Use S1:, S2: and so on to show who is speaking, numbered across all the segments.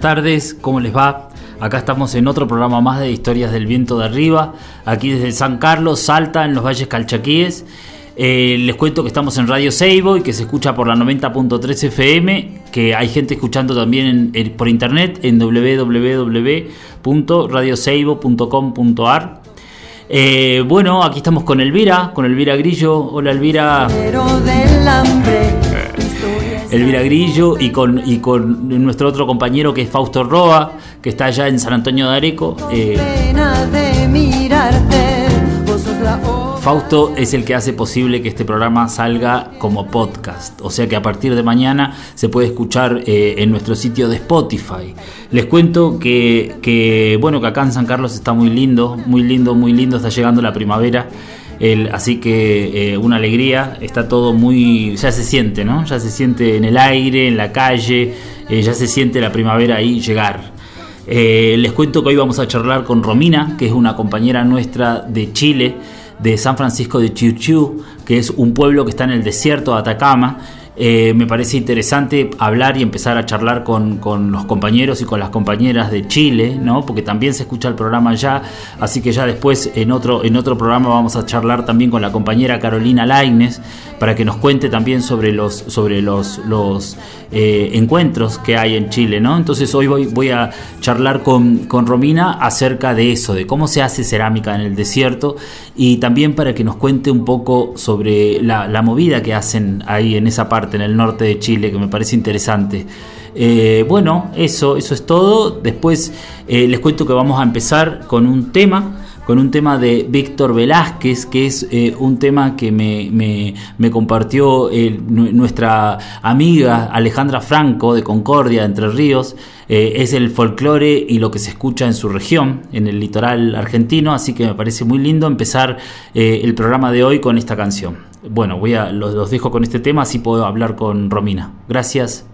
S1: Tardes, ¿cómo les va? Acá estamos en otro programa más de Historias del Viento de Arriba, aquí desde San Carlos, Salta, en los Valles Calchaquíes. Eh, les cuento que estamos en Radio Seibo y que se escucha por la 90.3 FM, que hay gente escuchando también por internet en www.radioseibo.com.ar. Eh, bueno, aquí estamos con Elvira, con Elvira Grillo. Hola Elvira. Elvira Grillo y con, y con nuestro otro compañero que es Fausto Roa, que está allá en San Antonio de Areco. Eh, Fausto es el que hace posible que este programa salga como podcast, o sea que a partir de mañana se puede escuchar eh, en nuestro sitio de Spotify. Les cuento que, que, bueno, que acá en San Carlos está muy lindo, muy lindo, muy lindo, está llegando la primavera así que eh, una alegría, está todo muy, ya se siente, ¿no? Ya se siente en el aire, en la calle, eh, ya se siente la primavera ahí llegar. Eh, les cuento que hoy vamos a charlar con Romina, que es una compañera nuestra de Chile, de San Francisco de Chiu que es un pueblo que está en el desierto de Atacama eh, me parece interesante hablar y empezar a charlar con, los compañeros y con las compañeras de Chile, ¿no? porque también se escucha el programa ya, así que ya después en otro, en otro programa vamos a charlar también con la compañera Carolina Laines para que nos cuente también sobre los, sobre los, los eh, encuentros que hay en Chile. ¿no? Entonces hoy voy, voy a charlar con, con Romina acerca de eso, de cómo se hace cerámica en el desierto y también para que nos cuente un poco sobre la, la movida que hacen ahí en esa parte en el norte de Chile, que me parece interesante. Eh, bueno, eso, eso es todo. Después eh, les cuento que vamos a empezar con un tema, con un tema de Víctor Velázquez, que es eh, un tema que me, me, compartió nuestra amiga Alejandra Franco de Concordia, Entre Ríos. Es el folclore y lo que se escucha en su región, en el litoral argentino, así que me parece muy lindo empezar el programa de hoy con esta canción. Bueno, voy a, los, los dejo con este tema, así puedo hablar con Romina. Gracias.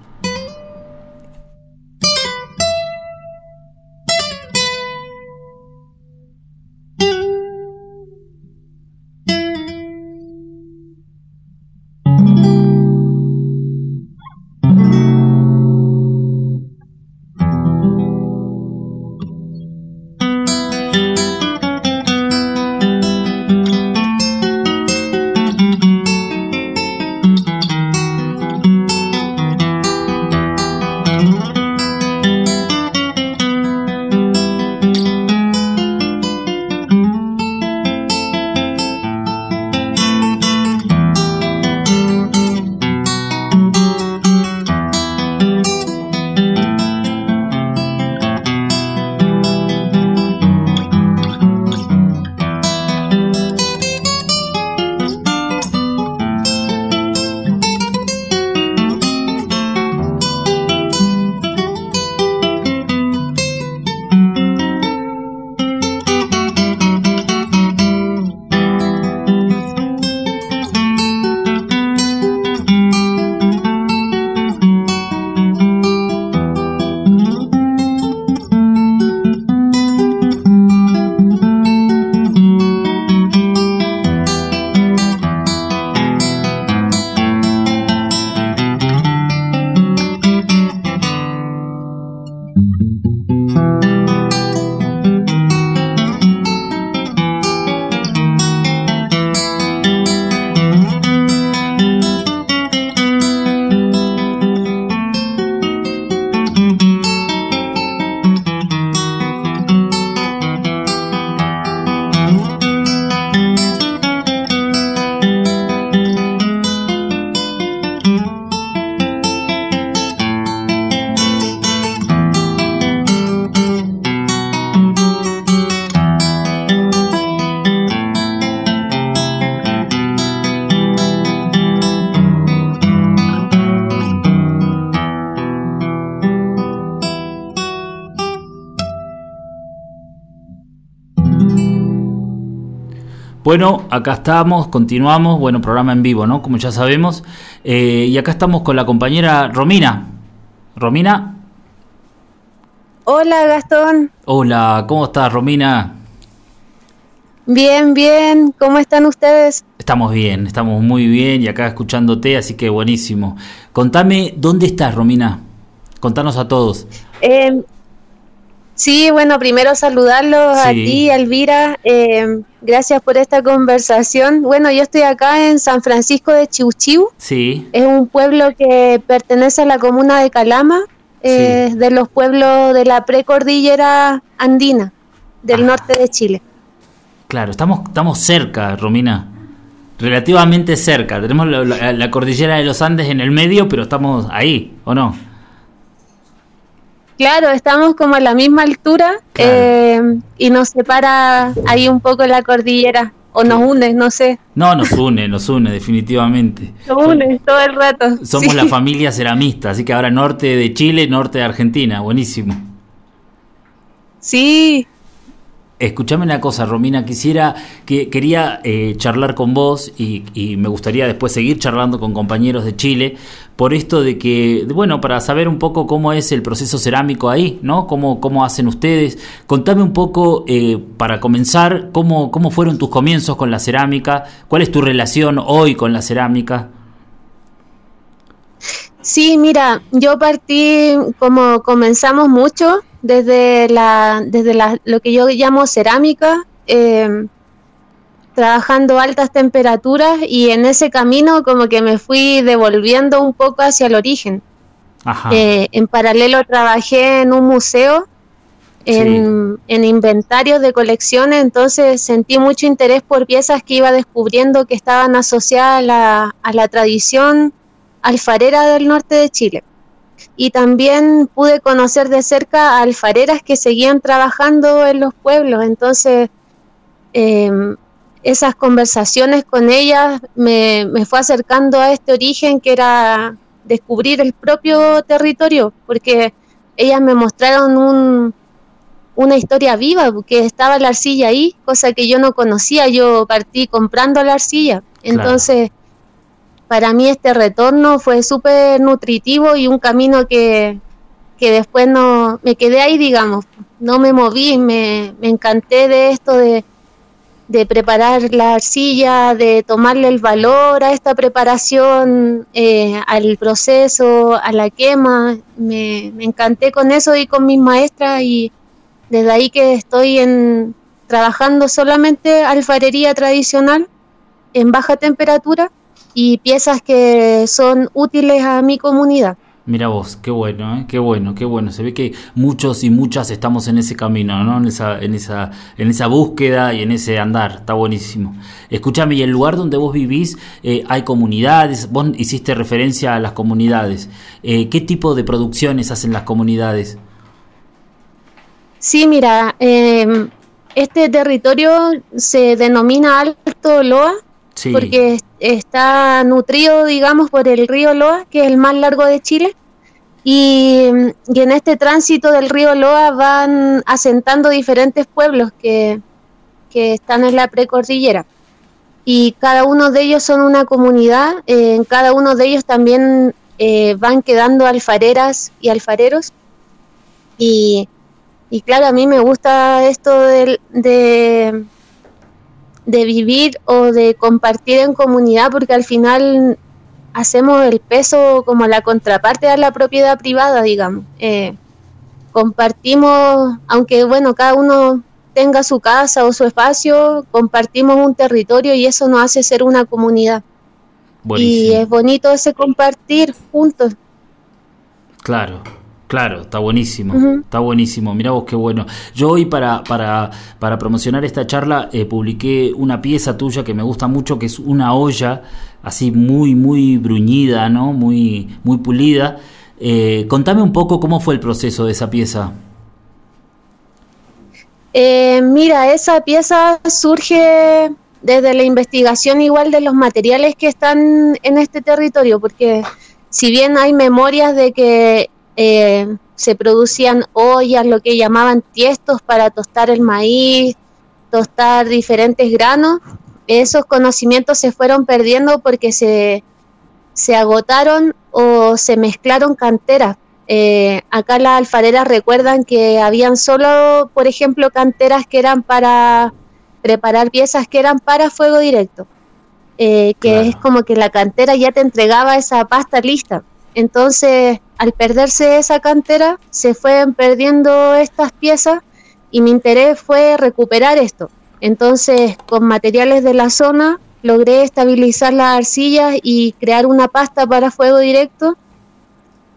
S1: Bueno, acá estamos, continuamos, bueno, programa en vivo, ¿no? Como ya sabemos. Eh, y acá estamos con la compañera Romina. Romina.
S2: Hola, Gastón.
S1: Hola, ¿cómo estás, Romina?
S2: Bien, bien. ¿Cómo están ustedes?
S1: Estamos bien, estamos muy bien y acá escuchándote, así que buenísimo. Contame, ¿dónde estás, Romina? Contanos a todos.
S2: Eh, Sí, bueno, primero saludarlos a ti, Elvira. Eh, gracias por esta conversación. Bueno, yo estoy acá en San Francisco de Chiuchiu.
S1: Sí.
S2: Es un pueblo que pertenece a la comuna de Calama, eh, de los pueblos de la precordillera andina del ah. norte de Chile.
S1: Claro, estamos, estamos cerca, Romina. Relativamente cerca. Tenemos la cordillera de los Andes en el medio, pero estamos ahí, ¿o no?
S2: Claro, estamos como a la misma altura eh, y nos separa ahí un poco la cordillera. O nos une, no sé.
S1: No, nos une, nos une, definitivamente.
S2: Nos une todo el rato.
S1: Somos la familia ceramista, así que ahora norte de Chile, norte de Argentina, buenísimo.
S2: Sí,
S1: Escuchame una cosa, Romina, quisiera que quería eh, charlar con vos y, me gustaría después seguir charlando con compañeros de Chile por esto de que, bueno, para saber un poco cómo es el proceso cerámico ahí, ¿no? Cómo, cómo hacen ustedes. Contame un poco, eh, para comenzar, cómo, cómo fueron tus comienzos con la cerámica, cuál es tu relación hoy con la cerámica.
S2: Sí, mira, yo partí como comenzamos mucho desde, la, desde la, lo que yo llamo cerámica, em, trabajando altas temperaturas y en ese camino como que me fui devolviendo un poco hacia el origen. Eh, en paralelo trabajé en un museo, en, en inventarios de colecciones, entonces sentí mucho interés por piezas que iba descubriendo que estaban asociadas a la, a la tradición alfarera del norte de Chile y también pude conocer de cerca a alfareras que seguían trabajando en los pueblos. Entonces, em, esas conversaciones con ellas me, me, fue acercando a este origen que era descubrir el propio territorio, porque ellas me mostraron un, una historia viva, porque estaba la arcilla ahí, cosa que yo no conocía, yo partí comprando la arcilla. Entonces, para mí este retorno fue súper nutritivo y un camino que, que después no me quedé ahí, digamos, no me moví, me, me encanté de esto de, de, preparar la arcilla, de tomarle el valor a esta preparación, eh, al proceso, a la quema, me, me encanté con eso y con mis maestras y desde ahí que estoy en, trabajando solamente alfarería tradicional en baja temperatura y piezas que son útiles a mi comunidad.
S1: Mira vos, qué bueno, ¿eh? qué bueno, qué bueno. Se ve que muchos y muchas estamos en ese camino, ¿no? En esa, en esa, en esa búsqueda y en ese andar. Está buenísimo. Escúchame, y el lugar donde vos vivís, eh, hay comunidades. Vos hiciste referencia a las comunidades. Eh, ¿Qué tipo de producciones hacen las comunidades?
S2: Sí, mira, em, este territorio se denomina Alto Loa porque está nutrido, digamos, por el río Loa, que es el más largo de Chile. Y, en este tránsito del río Loa van asentando diferentes pueblos que, están en la precordillera. Y cada uno de ellos son una comunidad, en cada uno de ellos también eh, van quedando alfareras y alfareros. Y, claro, a mí me gusta esto de, de vivir o de compartir en comunidad, porque al final hacemos el peso como la contraparte a la propiedad privada, digamos. Eh, compartimos, aunque bueno, cada uno tenga su casa o su espacio, compartimos un territorio y eso nos hace ser una comunidad. Y es bonito ese compartir juntos.
S1: Claro, Claro, está buenísimo, está buenísimo. Mira vos qué bueno. Yo hoy para, para, para promocionar esta charla eh, publiqué una pieza tuya que me gusta mucho, que es una olla así muy, muy bruñida, ¿no? Muy, muy pulida. Eh, contame un poco cómo fue el proceso de esa pieza.
S2: Eh, mira, esa pieza surge desde la investigación igual de los materiales que están en este territorio, porque si bien hay memorias de que eh, se producían ollas, lo que llamaban tiestos para tostar el maíz, tostar diferentes granos. esos conocimientos se fueron perdiendo porque se, se agotaron o se mezclaron canteras. Eh, acá las alfareras recuerdan que habían solo, por ejemplo, canteras que eran para preparar piezas que eran para fuego directo, eh, que es como que la cantera ya te entregaba esa pasta lista. Entonces, al perderse esa cantera, se fueron perdiendo estas piezas y mi interés fue recuperar esto. Entonces, con materiales de la zona, logré estabilizar las arcillas y crear una pasta para fuego directo.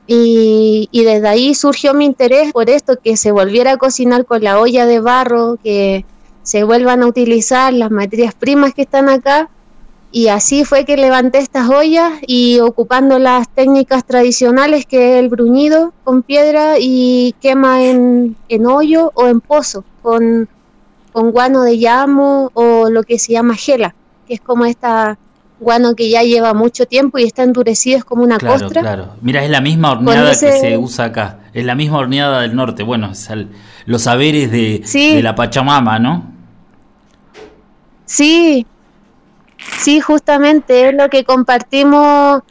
S2: Y, desde ahí surgió mi interés por esto, que se volviera a cocinar con la olla de barro, que se vuelvan a utilizar las materias primas que están acá. Y así fue que levanté estas ollas y ocupando las técnicas tradicionales que es el bruñido con piedra y quema en, en hoyo o en pozo con con guano de llamo o lo que se llama gela, que es como esta guano que ya lleva mucho tiempo y está endurecido, es como una
S1: claro,
S2: costra.
S1: Claro, mira, es la misma horneada que se usa acá, es la misma horneada del norte, bueno, es los saberes de, de la Pachamama, ¿no?
S2: Sí, sí, justamente es lo que compartimos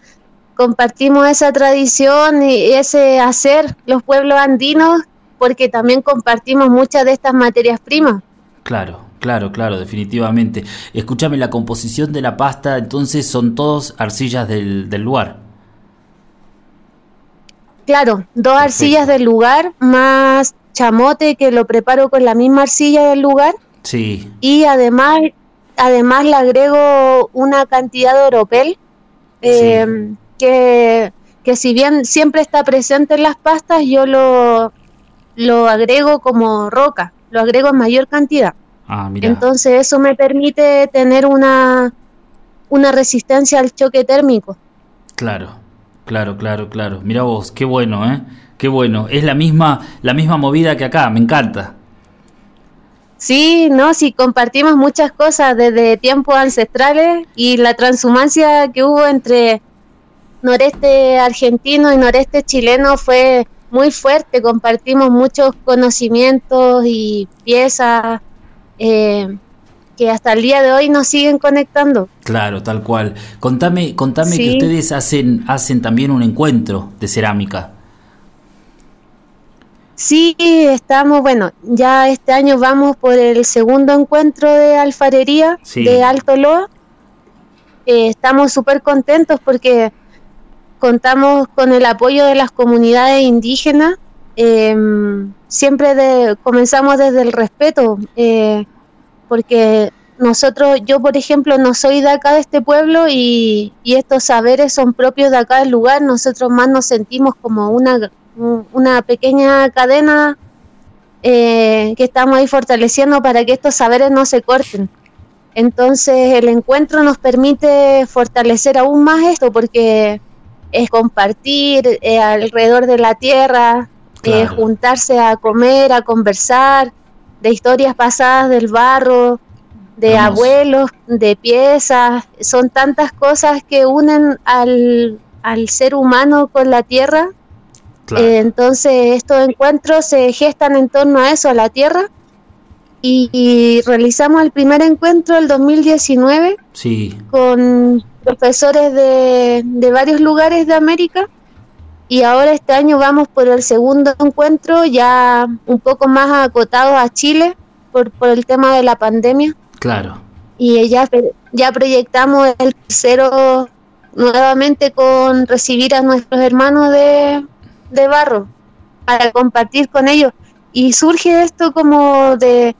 S2: compartimos esa tradición y ese hacer los pueblos andinos porque también compartimos muchas de estas materias primas.
S1: Claro, claro, claro, definitivamente. Escúchame, la composición de la pasta, entonces son todos arcillas del, lugar.
S2: Claro, dos arcillas del lugar más chamote que lo preparo con la misma arcilla del lugar.
S1: Sí.
S2: Y además, además le agrego una cantidad de oropel eh, que, que si bien siempre está presente en las pastas, yo lo, lo agrego como roca lo agrego en mayor cantidad.
S1: Ah,
S2: Entonces eso me permite tener una, una resistencia al choque térmico.
S1: Claro, claro, claro, claro. Mira vos, qué bueno, ¿eh? Qué bueno. Es la misma, la misma movida que acá, me encanta.
S2: Sí, no, sí, compartimos muchas cosas desde tiempos ancestrales y la transhumancia que hubo entre noreste argentino y noreste chileno fue muy fuerte, compartimos muchos conocimientos y piezas eh, que hasta el día de hoy nos siguen conectando.
S1: Claro, tal cual. Contame, contame que ustedes hacen, hacen también un encuentro de cerámica.
S2: Sí, estamos, bueno, ya este año vamos por el segundo encuentro de alfarería de Alto Loa. Eh, estamos súper contentos porque contamos con el apoyo de las comunidades indígenas. Em, siempre comenzamos desde el respeto, eh, porque nosotros, yo por ejemplo, no soy de acá de este pueblo y, estos saberes son propios de acá del lugar. Nosotros más nos sentimos como una, una pequeña cadena eh, que estamos ahí fortaleciendo para que estos saberes no se corten. Entonces el encuentro nos permite fortalecer aún más esto porque es compartir eh, alrededor de la tierra, eh, juntarse a comer, a conversar, de historias pasadas del barro, de abuelos, de piezas, son tantas cosas que unen al, al ser humano con la tierra. Eh, entonces estos encuentros se gestan en torno a eso, a la tierra. Y, realizamos el primer encuentro el 2019
S1: sí.
S2: con profesores de, varios lugares de América y ahora este año vamos por el segundo encuentro ya un poco más acotado a Chile por, por el tema de la pandemia.
S1: Claro.
S2: Y ya, ya proyectamos el tercero nuevamente con recibir a nuestros hermanos de, de barro para compartir con ellos. Y surge esto como de,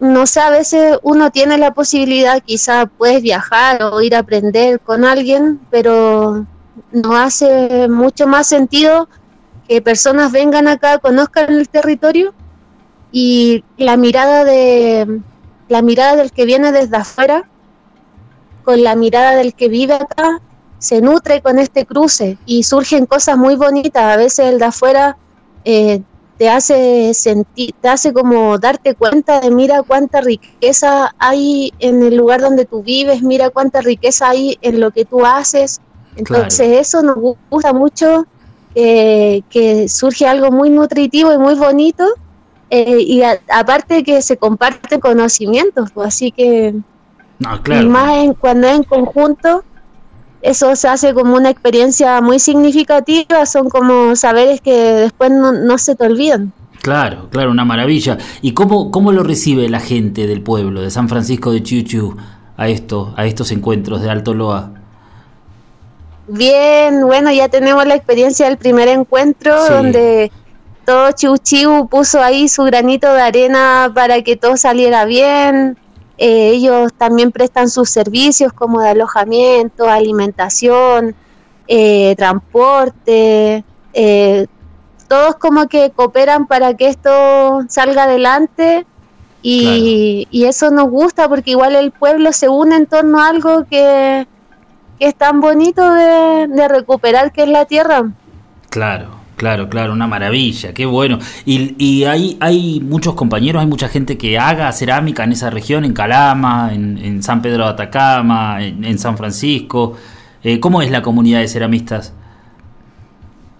S2: no sé, a veces uno tiene la posibilidad, quizá puedes viajar o ir a aprender con alguien, pero no hace mucho más sentido que personas vengan acá, conozcan el territorio y la mirada de la mirada del que viene desde afuera con la mirada del que vive acá se nutre con este cruce y surgen cosas muy bonitas. A veces el de afuera eh, te hace sentir, te hace como darte cuenta de mira cuánta riqueza hay en el lugar donde tú vives, mira cuánta riqueza hay en lo que tú haces. Entonces eso nos gusta mucho, eh, que surge algo muy nutritivo y muy bonito eh, y aparte que se comparten conocimientos, pues, así que Y más cuando es en conjunto, eso se hace como una experiencia muy significativa, son como saberes que después no, se te olvidan.
S1: Claro, claro, una maravilla. ¿Y cómo, cómo lo recibe la gente del pueblo, de San Francisco de Chiuchiu, a, esto, a estos encuentros de Alto Loa?
S2: Bien, bueno, ya tenemos la experiencia del primer encuentro donde todo Chiu puso ahí su granito de arena para que todo saliera bien. Eh, ellos también prestan sus servicios como de alojamiento, alimentación, eh, transporte. Eh, todos como que cooperan para que esto salga adelante y, eso nos gusta porque igual el pueblo se une en torno a algo que, es tan bonito de, de recuperar que es la tierra.
S1: Claro, Claro, claro, una maravilla, qué bueno. Y, y hay, hay muchos compañeros, hay mucha gente que haga cerámica en esa región, en Calama, en, San Pedro de Atacama, en, San Francisco. Eh, ¿Cómo es la comunidad de ceramistas?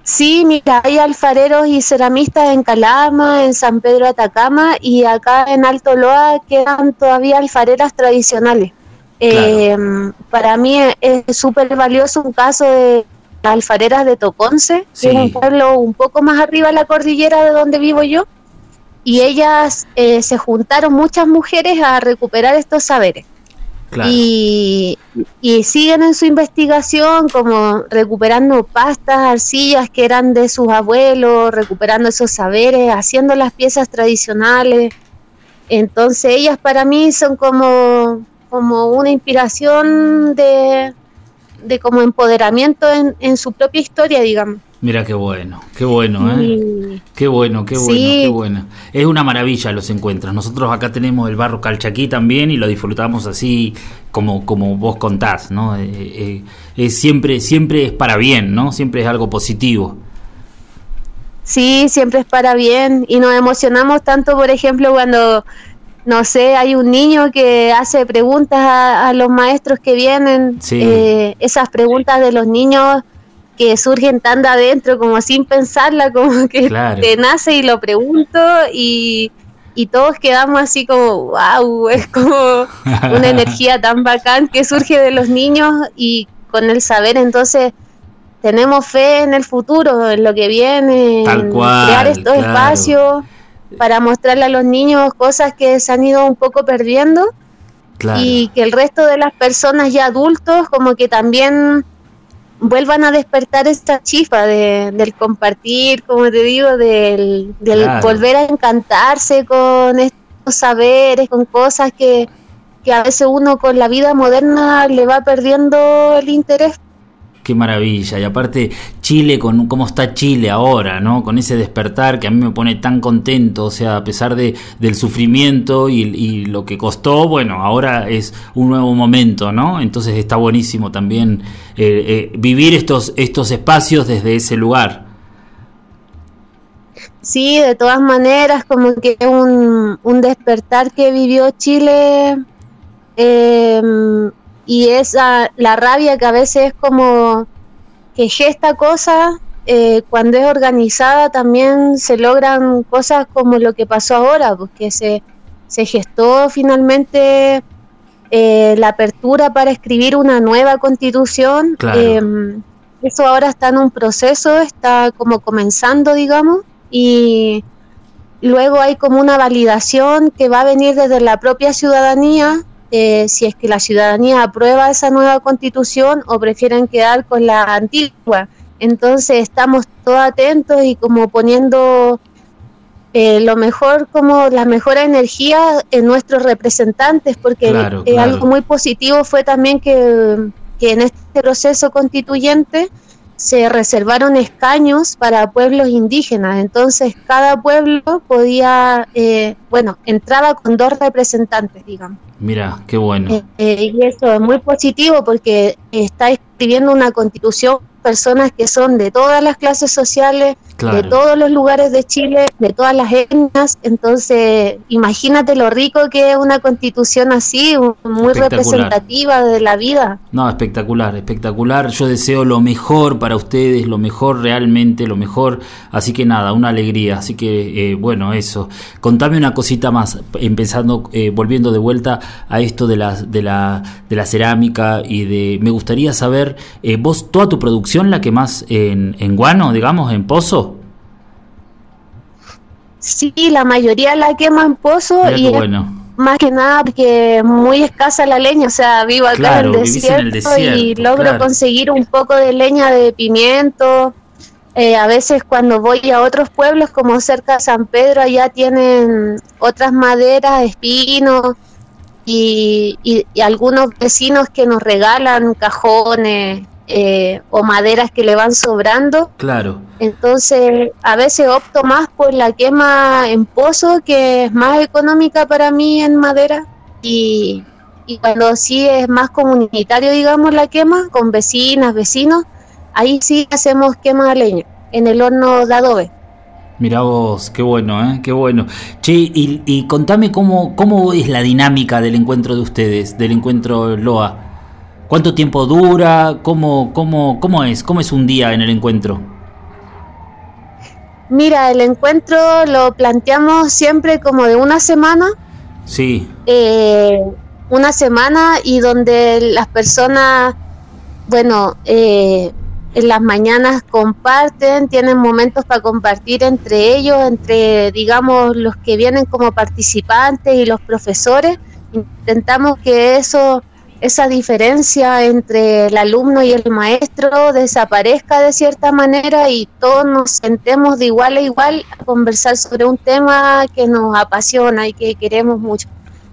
S2: Sí, mira, hay alfareros y ceramistas en Calama, en San Pedro de Atacama y acá en Alto Loa quedan todavía alfareras tradicionales. Eh, para mí es súper valioso un caso de alfareras de Toconce, que es un pueblo un poco más arriba de la cordillera de donde vivo yo, y ellas eh, se juntaron muchas mujeres a recuperar estos saberes. Y, siguen en su investigación como recuperando pastas, arcillas que eran de sus abuelos, recuperando esos saberes, haciendo las piezas tradicionales. Entonces ellas para mí son como, como una inspiración de, de como empoderamiento en, su propia historia, digamos.
S1: Mira qué bueno, qué bueno, ¿eh? Qué bueno, qué bueno, qué bueno. Es una maravilla los encuentros. Nosotros acá tenemos el barro calchaquí también y lo disfrutamos así como, como vos contás, ¿no? Eh, eh, es siempre, siempre es para bien, ¿no? Siempre es algo positivo.
S2: Sí, siempre es para bien y nos emocionamos tanto, por ejemplo, cuando no sé, hay un niño que hace preguntas a, los maestros que vienen, eh, esas preguntas de los niños que surgen tan de adentro como sin pensarla, como que te nace y lo pregunto y, y todos quedamos así como, wow, es como una energía tan bacán que surge de los niños y con el saber entonces tenemos fe en el futuro, en lo que viene, en crear estos espacios para mostrarle a los niños cosas que se han ido un poco perdiendo y que el resto de las personas ya adultos como que también vuelvan a despertar esta chispa de, del compartir, como te digo, del, volver a encantarse con estos saberes, con cosas que, que a veces uno con la vida moderna le va perdiendo el interés.
S1: Qué maravilla. Y aparte, Chile, con cómo está Chile ahora, ¿no? Con ese despertar que a mí me pone tan contento. O sea, a pesar de, del sufrimiento y, lo que costó, bueno, ahora es un nuevo momento, ¿no? Entonces está buenísimo también eh, eh, vivir estos, estos espacios desde ese lugar.
S2: Sí, de todas maneras, como que un, un despertar que vivió Chile. Eh, y esa la rabia que a veces es como que gesta cosas eh, cuando es organizada también se logran cosas como lo que pasó ahora porque se, se gestó finalmente eh, la apertura para escribir una nueva constitución. Em, eso ahora está en un proceso está como comenzando digamos y luego hay como una validación que va a venir desde la propia ciudadanía eh, si es que la ciudadanía aprueba esa nueva constitución o prefieren quedar con la antigua. Entonces estamos todos atentos y como poniendo eh, lo mejor, como la mejor energía en nuestros representantes, porque algo muy positivo fue también que, que en este proceso constituyente se reservaron escaños para pueblos indígenas, entonces cada pueblo podía, eh, bueno, entraba con dos representantes, digamos.
S1: Mira, qué bueno.
S2: Eh, eh, y eso es muy positivo porque está escribiendo una constitución personas que son de todas las clases sociales, de todos los lugares de Chile, de todas las etnias. Entonces, imagínate lo rico que es una constitución así, muy representativa de la vida.
S1: No, espectacular, espectacular. Yo deseo lo mejor para ustedes, lo mejor realmente, lo mejor. Así que nada, una alegría. Así que, eh, bueno, eso. Contame una cosita más, empezando, eh, volviendo de vuelta a esto de la, de la, de la cerámica y de... Me gustaría saber, eh, vos, toda tu producción la que más en, en guano, digamos, en pozo.
S2: Sí, la mayoría la quema en pozo y más que nada porque muy escasa la leña, o sea, vivo acá en, el desierto y logro conseguir un poco de leña de pimiento. Eh, a veces cuando voy a otros pueblos como cerca de San Pedro, allá tienen otras maderas, espinos y, y algunos vecinos que nos regalan cajones, eh, o maderas que le van sobrando.
S1: Claro.
S2: Entonces, a veces opto más por la quema en pozo, que es más económica para mí en madera. Y, y cuando sí es más comunitario, digamos, la quema, con vecinas, vecinos, ahí sí hacemos quema de leña, en el horno de adobe.
S1: Mira vos, qué bueno, ¿eh? qué bueno. Che, y, y contame cómo, cómo es la dinámica del encuentro de ustedes, del encuentro LOA. ¿Cuánto tiempo dura? ¿Cómo, cómo, cómo es? ¿Cómo es un día en el encuentro?
S2: Mira, el encuentro lo planteamos siempre como de una semana.
S1: Sí.
S2: Eh, una semana y donde las personas, bueno, eh, en las mañanas comparten, tienen momentos para compartir entre ellos, entre, digamos, los que vienen como participantes y los profesores. Intentamos que eso esa diferencia entre el alumno y el maestro desaparezca de cierta manera y todos nos sentemos de igual a igual a conversar sobre un tema que nos apasiona y que queremos mucho.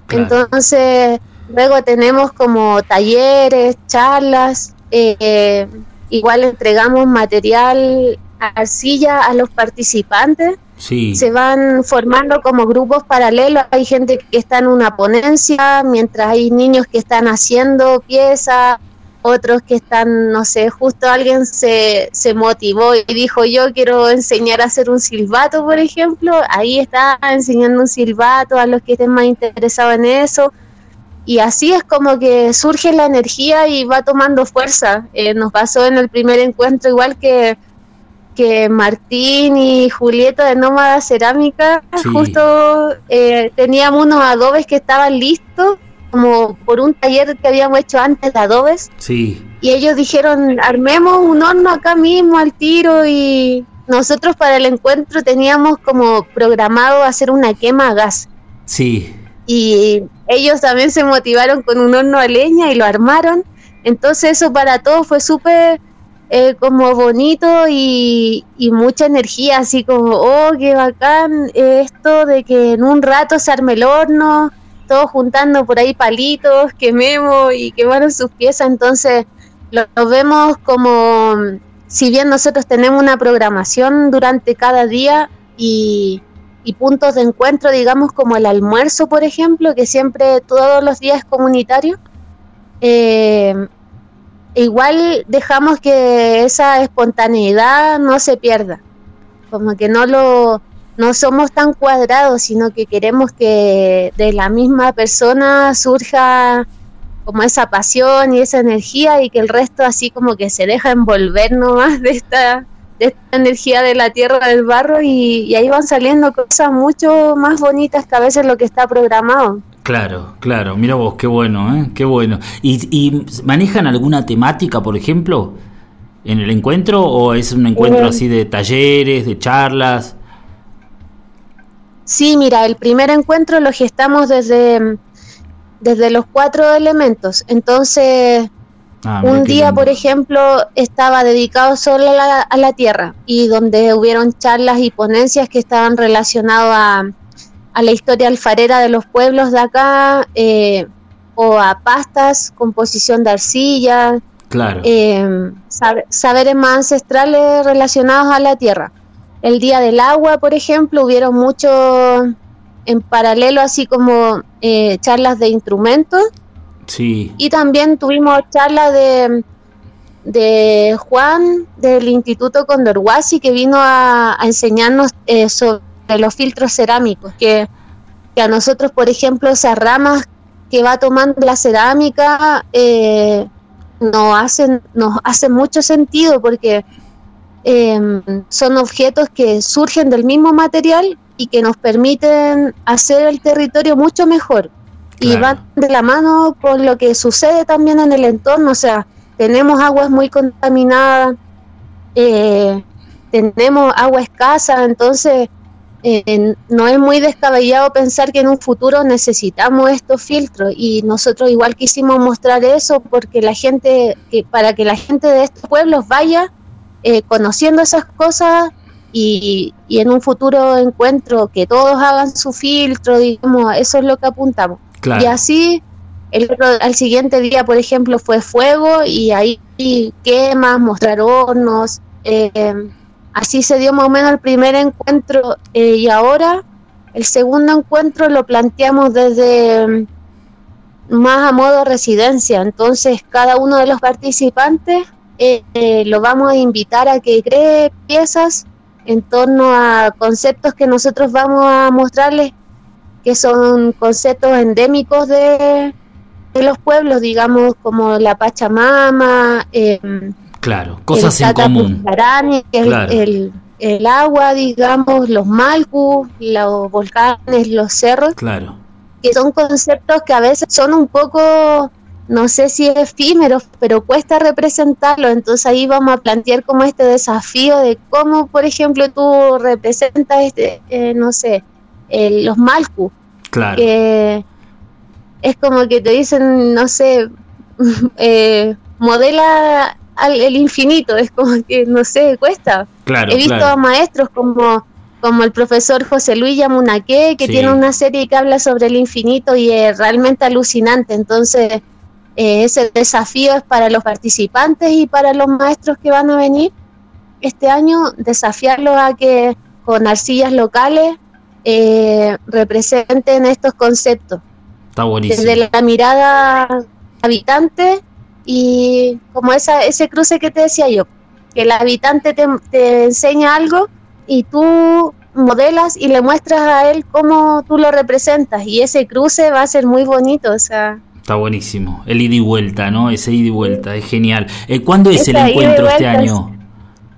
S2: Entonces, luego tenemos como talleres, charlas, eh, igual entregamos material arcilla a los participantes se van formando como grupos paralelos. Hay gente que está en una ponencia, mientras hay niños que están haciendo piezas, otros que están, no sé, justo alguien se, se motivó y dijo, yo quiero enseñar a hacer un silbato, por ejemplo. Ahí está enseñando un silbato a los que estén más interesados en eso. Y así es como que surge la energía y va tomando fuerza. Eh, nos pasó en el primer encuentro igual que que Martín y Julieta de Nómada Cerámica justo eh, teníamos unos adobes que estaban listos como por un taller que habíamos hecho antes de adobes.
S1: Sí.
S2: Y ellos dijeron, armemos un horno acá mismo al tiro y nosotros para el encuentro teníamos como programado hacer una quema a gas.
S1: Sí.
S2: Y ellos también se motivaron con un horno a leña y lo armaron. Entonces eso para todos fue súper eh, como bonito y, mucha energía, así como, oh, qué bacán esto de que en un rato se arme el horno, todos juntando por ahí palitos, quememos y quemaron sus piezas, entonces lo, vemos como, si bien nosotros tenemos una programación durante cada día y, y puntos de encuentro, digamos como el almuerzo, por ejemplo, que siempre todos los días es comunitario, eh, igual dejamos que esa espontaneidad no se pierda, como que no lo no somos tan cuadrados, sino que queremos que de la misma persona surja como esa pasión y esa energía y que el resto así como que se deja envolver nomás de esta, de esta energía de la tierra del barro y, y ahí van saliendo cosas mucho más bonitas que a veces lo que está programado.
S1: Claro, claro, mira vos, qué bueno, ¿eh? qué bueno. ¿Y, manejan alguna temática, por ejemplo, en el encuentro o es un encuentro así de talleres, de charlas?
S2: Sí, mira, el primer encuentro lo gestamos desde, desde los cuatro elementos. Entonces, ah, un día, por ejemplo, estaba dedicado solo a la, a la tierra y donde hubieron charlas y ponencias que estaban relacionadas a a la historia alfarera de los pueblos de acá, eh, o a pastas, composición de arcilla,
S1: claro.
S2: eh, saberes más ancestrales relacionados a la tierra. El Día del Agua, por ejemplo, hubieron mucho en paralelo, así como eh, charlas de instrumentos.
S1: Sí.
S2: Y también tuvimos charlas de, de Juan del Instituto Condorhuasi que vino a, enseñarnos eh, sobre los filtros cerámicos, que, a nosotros, por ejemplo, esas ramas que va tomando la cerámica eh, nos, hacen, nos hacen mucho sentido porque em, son objetos que surgen del mismo material y que nos permiten hacer el territorio mucho mejor. Y van de la mano con lo que sucede también en el entorno, o sea, tenemos aguas muy contaminadas, eh, tenemos agua escasa, entonces eh, no es muy descabellado pensar que en un futuro necesitamos estos filtros y nosotros igual quisimos mostrar eso porque la gente, que, para que la gente de estos pueblos vaya eh, conociendo esas cosas y, y, en un futuro encuentro que todos hagan su filtro, digamos, eso es lo que apuntamos. Y así el al siguiente día, por ejemplo, fue fuego y ahí quemas, mostrar hornos. Eh, así se dio más o menos el primer encuentro eh, y ahora el segundo encuentro lo planteamos desde mm, más a modo residencia. Entonces cada uno de los participantes eh, lo vamos a invitar a que cree piezas en torno a conceptos que nosotros vamos a mostrarles que son conceptos endémicos de, los pueblos, digamos, como la Pachamama.
S1: Eh, claro, cosas en común.
S2: el, el, agua, digamos, los malcus, los volcanes, los cerros.
S1: Claro.
S2: Que son conceptos que a veces son un poco, no sé si efímeros, pero cuesta representarlo. Entonces ahí vamos a plantear como este desafío de cómo, por ejemplo, tú representas, este, eh, no sé, los malcus.
S1: Claro.
S2: Que, es como que te dicen, no sé, eh, modela el infinito, es como que, no sé, cuesta. He visto a maestros como, como el profesor José Luis Yamunaque, que tiene una serie que habla sobre el infinito y es realmente alucinante. Entonces, eh, ese desafío es para los participantes y para los maestros que van a venir este año, desafiarlos a que con arcillas locales eh, representen estos conceptos.
S1: Está buenísimo.
S2: Desde la mirada habitante y como esa, ese cruce que te decía yo, que el habitante te, enseña algo y tú modelas y le muestras a él cómo tú lo representas y ese cruce va a ser muy bonito, o sea...
S1: Está buenísimo, el ida y vuelta, ¿no? Ese ida y vuelta, es genial. Eh, ¿Cuándo es el encuentro este año?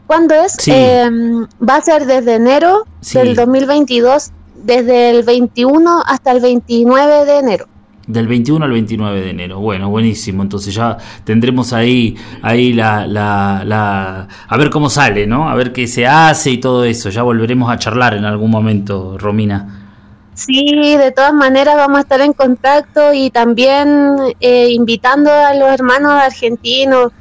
S2: ¿Cuándo es? Em, va a ser desde enero del 2022 desde el 21 hasta el 29 de enero.
S1: Del 21 al 29 de enero. Bueno, buenísimo. Entonces ya tendremos ahí, ahí la, la, la, a ver cómo sale, ¿no? A ver qué se hace y todo eso. Ya volveremos a charlar en algún momento, Romina.
S2: Sí, de todas maneras vamos a estar en contacto y también eh, invitando a los hermanos argentinos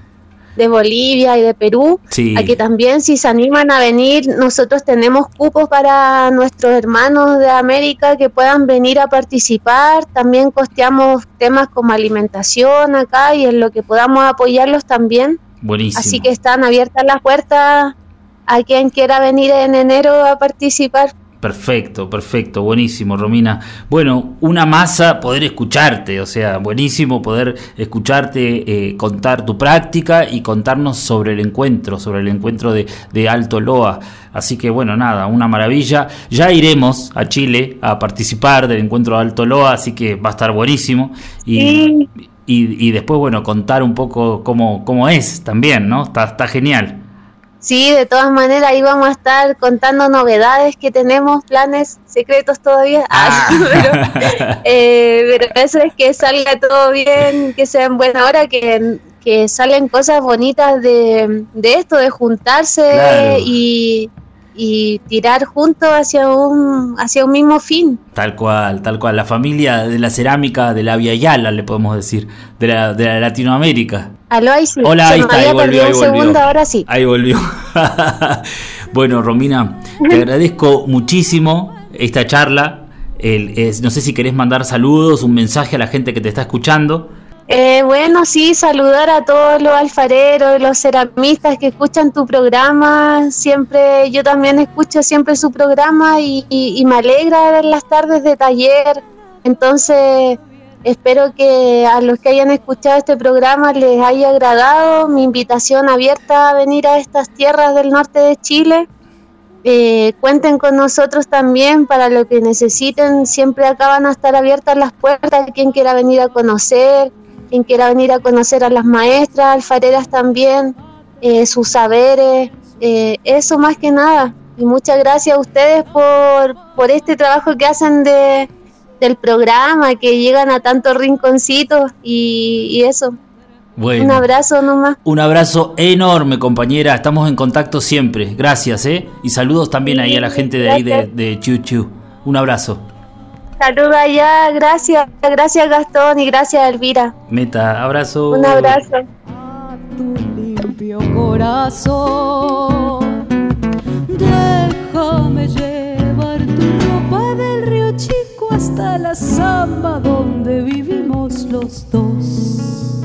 S2: de Bolivia y de Perú, a que también si se animan a venir, nosotros tenemos cupos para nuestros hermanos de América que puedan venir a participar, también costeamos temas como alimentación acá y en lo que podamos apoyarlos también.
S1: Buenísimo.
S2: Así que están abiertas las puertas a quien quiera venir en enero a participar.
S1: Perfecto, perfecto, buenísimo, Romina. Bueno, una masa poder escucharte, o sea, buenísimo poder escucharte eh, contar tu práctica y contarnos sobre el encuentro, sobre el encuentro de, Alto Loa. Así que bueno, nada, una maravilla. Ya iremos a Chile a participar del encuentro de Alto Loa, así que va a estar buenísimo. Y, y, después, bueno, contar un poco cómo, cómo es también, ¿no? Está, está genial.
S2: Sí, de todas maneras ahí vamos a estar contando novedades que tenemos, planes secretos todavía. Ah. Eh, pero, eso es que salga todo bien, que sea en buena hora, que, que salen cosas bonitas de, de esto, de juntarse y y tirar juntos hacia un, hacia un mismo fin.
S1: Tal cual, tal cual. La familia de la cerámica de la Via Yala, le podemos decir, de la, de la Latinoamérica.
S2: Aló, ahí sí.
S1: Hola, ahí está, ahí volvió, ahí
S2: volvió. ahora sí.
S1: Ahí volvió. bueno, Romina, te agradezco muchísimo esta charla. El, no sé si querés mandar saludos, un mensaje a la gente que te está escuchando.
S2: Eh, bueno, sí, saludar a todos los alfareros, los ceramistas que escuchan tu programa. Siempre, yo también escucho siempre su programa y, me alegra ver las tardes de taller. Entonces, Espero que a los que hayan escuchado este programa les haya agradado mi invitación abierta a venir a estas tierras del norte de Chile. Eh, cuenten con nosotros también para lo que necesiten. Siempre acá van a estar abiertas las puertas. Quien quiera venir a conocer, quien quiera venir a conocer a las maestras, alfareras también, eh, sus saberes. Eh, eso más que nada. Y muchas gracias a ustedes por, por este trabajo que hacen de, del programa, que llegan a tantos rinconcitos y, eso. un abrazo nomás.
S1: Un abrazo enorme, compañera. Estamos en contacto siempre. Gracias, ¿eh? Y saludos también ahí a la gente de ahí de, de Chu Chu. Un abrazo.
S2: Saludos allá, gracias, gracias Gastón y gracias Elvira.
S1: Meta, abrazo.
S2: Un abrazo.
S3: A tu limpio corazón, déjame llevar tu ropa del río Chico hasta la samba donde vivimos los dos.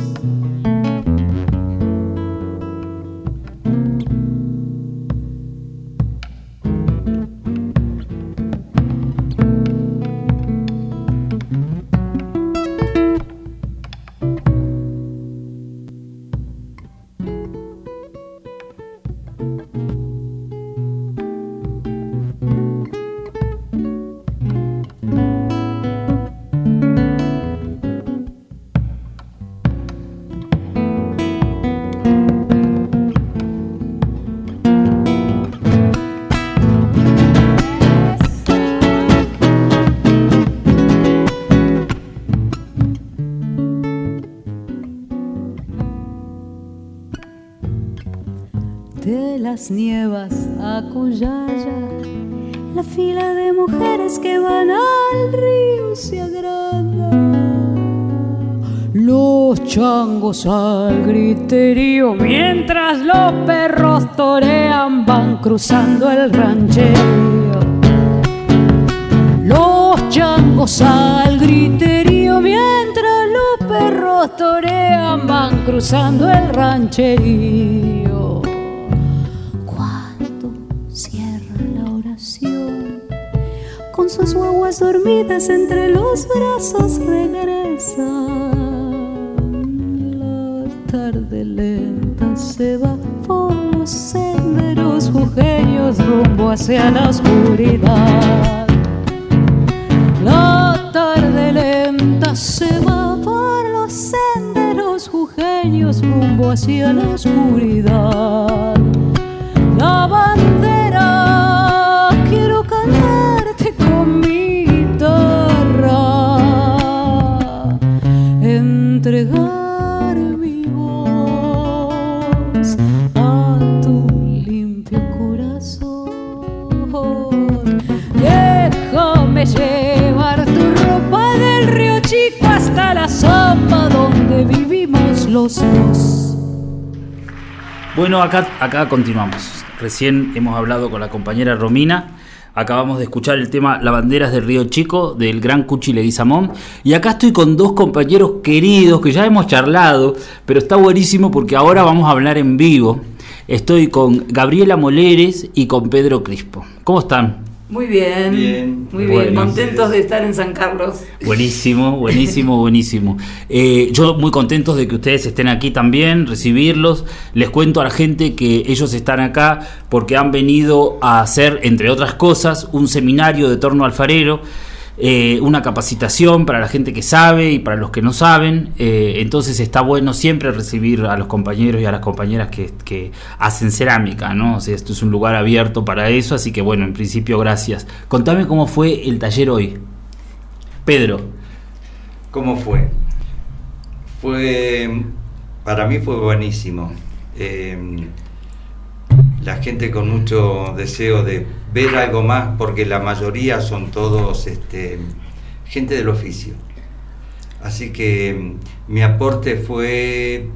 S3: Nievas a Cuyaya, la fila de mujeres que van al río se agranda. Los changos al griterío mientras los perros torean van cruzando el ranchero. Los changos al griterío mientras los perros torean van cruzando el rancherío. Sus guaguas dormidas entre los brazos regresan. La tarde lenta se va por los senderos jujeños rumbo hacia la oscuridad. La tarde lenta se va por los senderos jujeños rumbo hacia la oscuridad.
S1: Bueno, acá, continuamos. Recién hemos hablado con la compañera Romina Acabamos de escuchar el tema Lavanderas del Río Chico del gran Cuchi Leguizamón. Y acá estoy con dos compañeros queridos que ya hemos charlado, pero está buenísimo porque ahora vamos a hablar en vivo. Estoy con Gabriela Moleres y con Pedro Crispo. ¿Cómo están?
S4: Muy bien, muy bien, contentos de estar en San Carlos.
S1: Buenísimo, buenísimo, buenísimo. Eh, yo muy contentos de que ustedes estén aquí también, recibirlos. Les cuento a la gente que ellos están acá porque han venido a hacer, entre otras cosas, un seminario de torno alfarero eh, una capacitación para la gente que sabe y para los que no saben. Eh, entonces está bueno siempre recibir a los compañeros y a las compañeras que, hacen cerámica, ¿no? O sea, esto es un lugar abierto para eso, así que bueno, en principio gracias. Contame cómo fue el taller hoy. Pedro.
S5: ¿Cómo fue? Fue, para mí fue buenísimo. Eh, la gente con mucho deseo de ver algo más, porque la mayoría son todos este, gente del oficio. Así que mm, mi aporte fue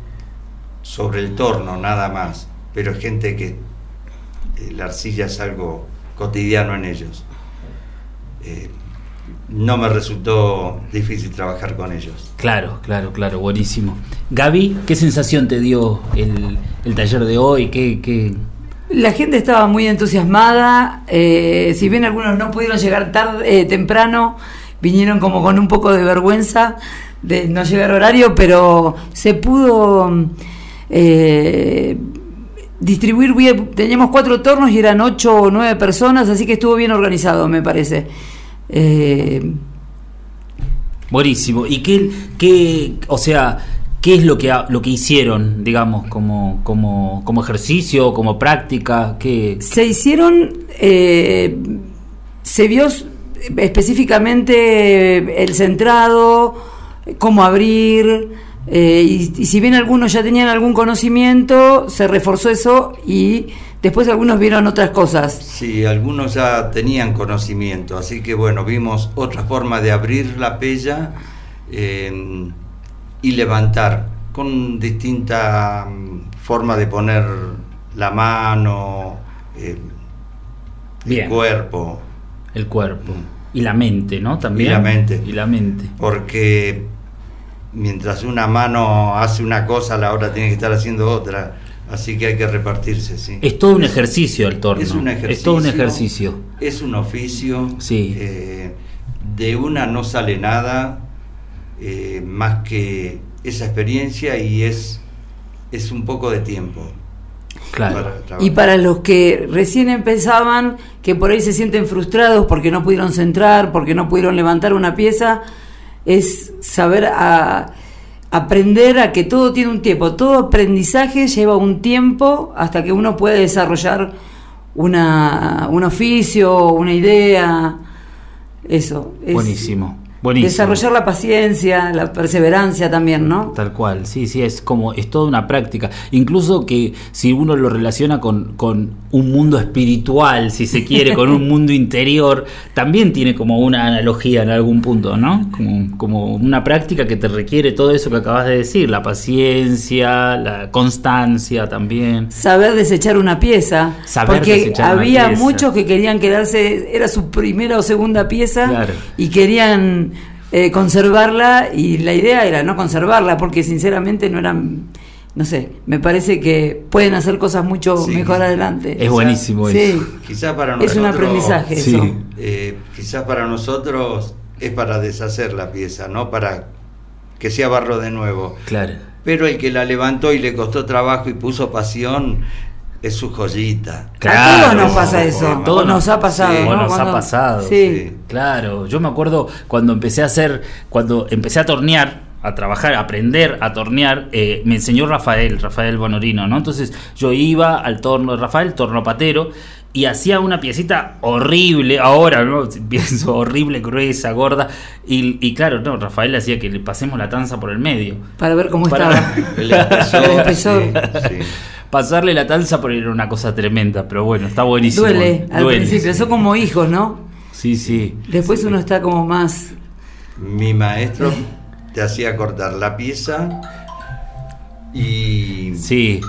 S5: sobre el torno, nada más, pero gente que eh, la arcilla es algo cotidiano en ellos. Eh, no me resultó difícil trabajar con ellos.
S1: Claro, claro, claro, buenísimo. Gaby, ¿qué sensación te dio el, taller de hoy? ¿Qué, qué,
S4: la gente estaba muy entusiasmada, eh, si bien algunos no pudieron llegar tarde, eh, temprano, vinieron como con un poco de vergüenza, de no llegar horario, pero se pudo eh, distribuir bien. Teníamos cuatro tornos y eran ocho o nueve personas, así que estuvo bien organizado, me parece. Eh,
S1: Buenísimo. ¿Y qué, qué, o sea, qué es lo que lo que hicieron, digamos, como, como, como ejercicio, como práctica? ¿Qué?
S4: Se hicieron, eh, se vio específicamente el centrado, cómo abrir, eh, y, si bien algunos ya tenían algún conocimiento, se reforzó eso y después algunos vieron otras cosas.
S5: Sí, algunos ya tenían conocimiento, así que bueno, vimos otra forma de abrir la pella eh, y levantar con distinta mm, forma de poner la mano, eh, el cuerpo.
S1: El cuerpo. Y la mente, ¿no? También.
S5: Y la mente.
S1: Y la mente.
S5: Porque mientras una mano hace una cosa, la otra tiene que estar haciendo otra. Así que hay que repartirse, sí.
S1: Es todo un ejercicio el torno.
S5: Es un ejercicio.
S1: Es todo un ejercicio.
S5: Es un oficio.
S1: Sí.
S5: Eh, de una no sale nada eh, más que esa experiencia y es, es un poco de tiempo.
S4: Claro. y para los que recién empezaban, que por ahí se sienten frustrados porque no pudieron centrar, porque no pudieron levantar una pieza, es saber a, aprender a que todo tiene un tiempo, todo aprendizaje lleva un tiempo hasta que uno puede desarrollar una, un oficio, una idea, eso.
S1: Buenísimo.
S4: Desarrollar la paciencia, la perseverancia también, ¿no?
S1: Tal cual, sí, sí, es como, es toda una práctica. Incluso que si uno lo relaciona con, con un mundo espiritual, si se quiere, con un mundo interior, también tiene como una analogía en algún punto, ¿no? Como, como una práctica que te requiere todo eso que acabas de decir, la paciencia, la constancia también.
S4: Saber desechar una pieza. Saber porque había muchos que querían quedarse, era su primera o segunda pieza y querían eh, conservarla y la idea era no conservarla porque sinceramente no eran no sé, me parece que pueden hacer cosas mucho mejor adelante.
S1: Es buenísimo
S4: eso. Quizás para nosotros, es un aprendizaje eso.
S5: Eh, quizás para nosotros es para deshacer la pieza, no para que sea barro de nuevo.
S1: Claro.
S5: Pero el que la levantó y le costó trabajo y puso pasión, es su joyita.
S4: a todos nos pasa eso. Todo nos ha pasado.
S1: Nos ha pasado. Sí. Claro. Yo me acuerdo cuando empecé a hacer, cuando empecé a tornear, a trabajar, a aprender a tornear, eh, me enseñó Rafael, Rafael Bonorino, ¿no? Entonces yo iba al torno de Rafael, torno patero, y hacía una piecita horrible, ahora, ¿no? Pienso horrible, gruesa, gorda, y, claro, no, Rafael hacía que le pasemos la tanza por el medio.
S4: Para ver cómo estaba. el espesor.
S1: Sí, pasarle la talza por era una cosa tremenda, pero bueno, está buenísimo.
S4: Duele, al principio, son como hijos, ¿no?
S1: Sí, sí.
S4: Después uno está como más...
S5: Mi maestro te hacía cortar la pieza y...
S1: Sí.